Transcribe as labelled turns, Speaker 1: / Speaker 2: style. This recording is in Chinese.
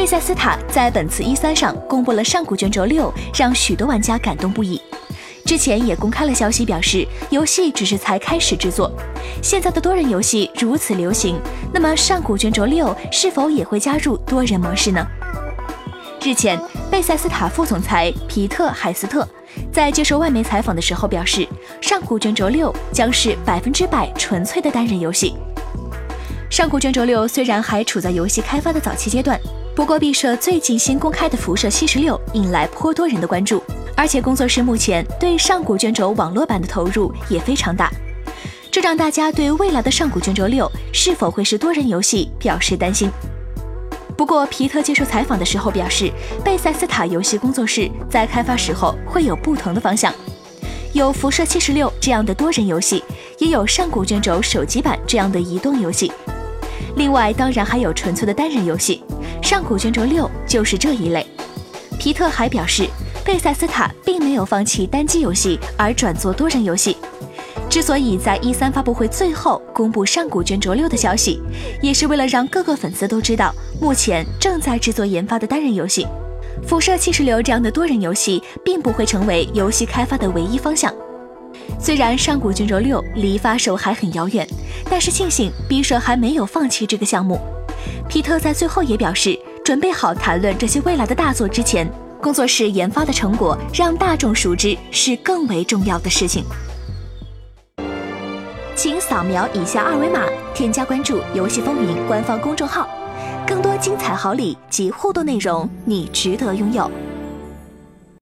Speaker 1: 贝塞斯塔在本次 E3 上公布了上古卷轴六，让许多玩家感动不已。之前也公开了消息，表示游戏只是才开始制作。现在的多人游戏如此流行，那么上古卷轴六是否也会加入多人模式呢？日前，贝塞斯塔副总裁皮特·海斯特在接受外媒采访的时候表示，上古卷轴六将是百分之百纯粹的单人游戏。上古卷轴六虽然还处在游戏开发的早期阶段。不过，毕设最近新公开的辐射七十六引来颇多人的关注，而且工作室目前对上古卷轴网络版的投入也非常大，这让大家对未来的上古卷轴六是否会是多人游戏表示担心。不过，皮特接受采访的时候表示，贝塞斯塔游戏工作室在开发时候会有不同的方向，有辐射七十六这样的多人游戏，也有上古卷轴手机版这样的移动游戏，另外当然还有纯粹的单人游戏。上古卷轴六就是这一类。皮特还表示，贝塞斯塔并没有放弃单机游戏而转做多人游戏。之所以在一三发布会最后公布上古卷轴六的消息，也是为了让各个粉丝都知道，目前正在制作研发的单人游戏《辐射七十流》这样的多人游戏，并不会成为游戏开发的唯一方向。虽然上古卷轴六离发售还很遥远，但是庆幸 B 社还没有放弃这个项目。皮特在最后也表示，准备好谈论这些未来的大作之前，工作室研发的成果让大众熟知是更为重要的事情。请扫描以下二维码，添加关注“游戏风云”官方公众号，更多精彩好礼及互动内容，你值得拥有。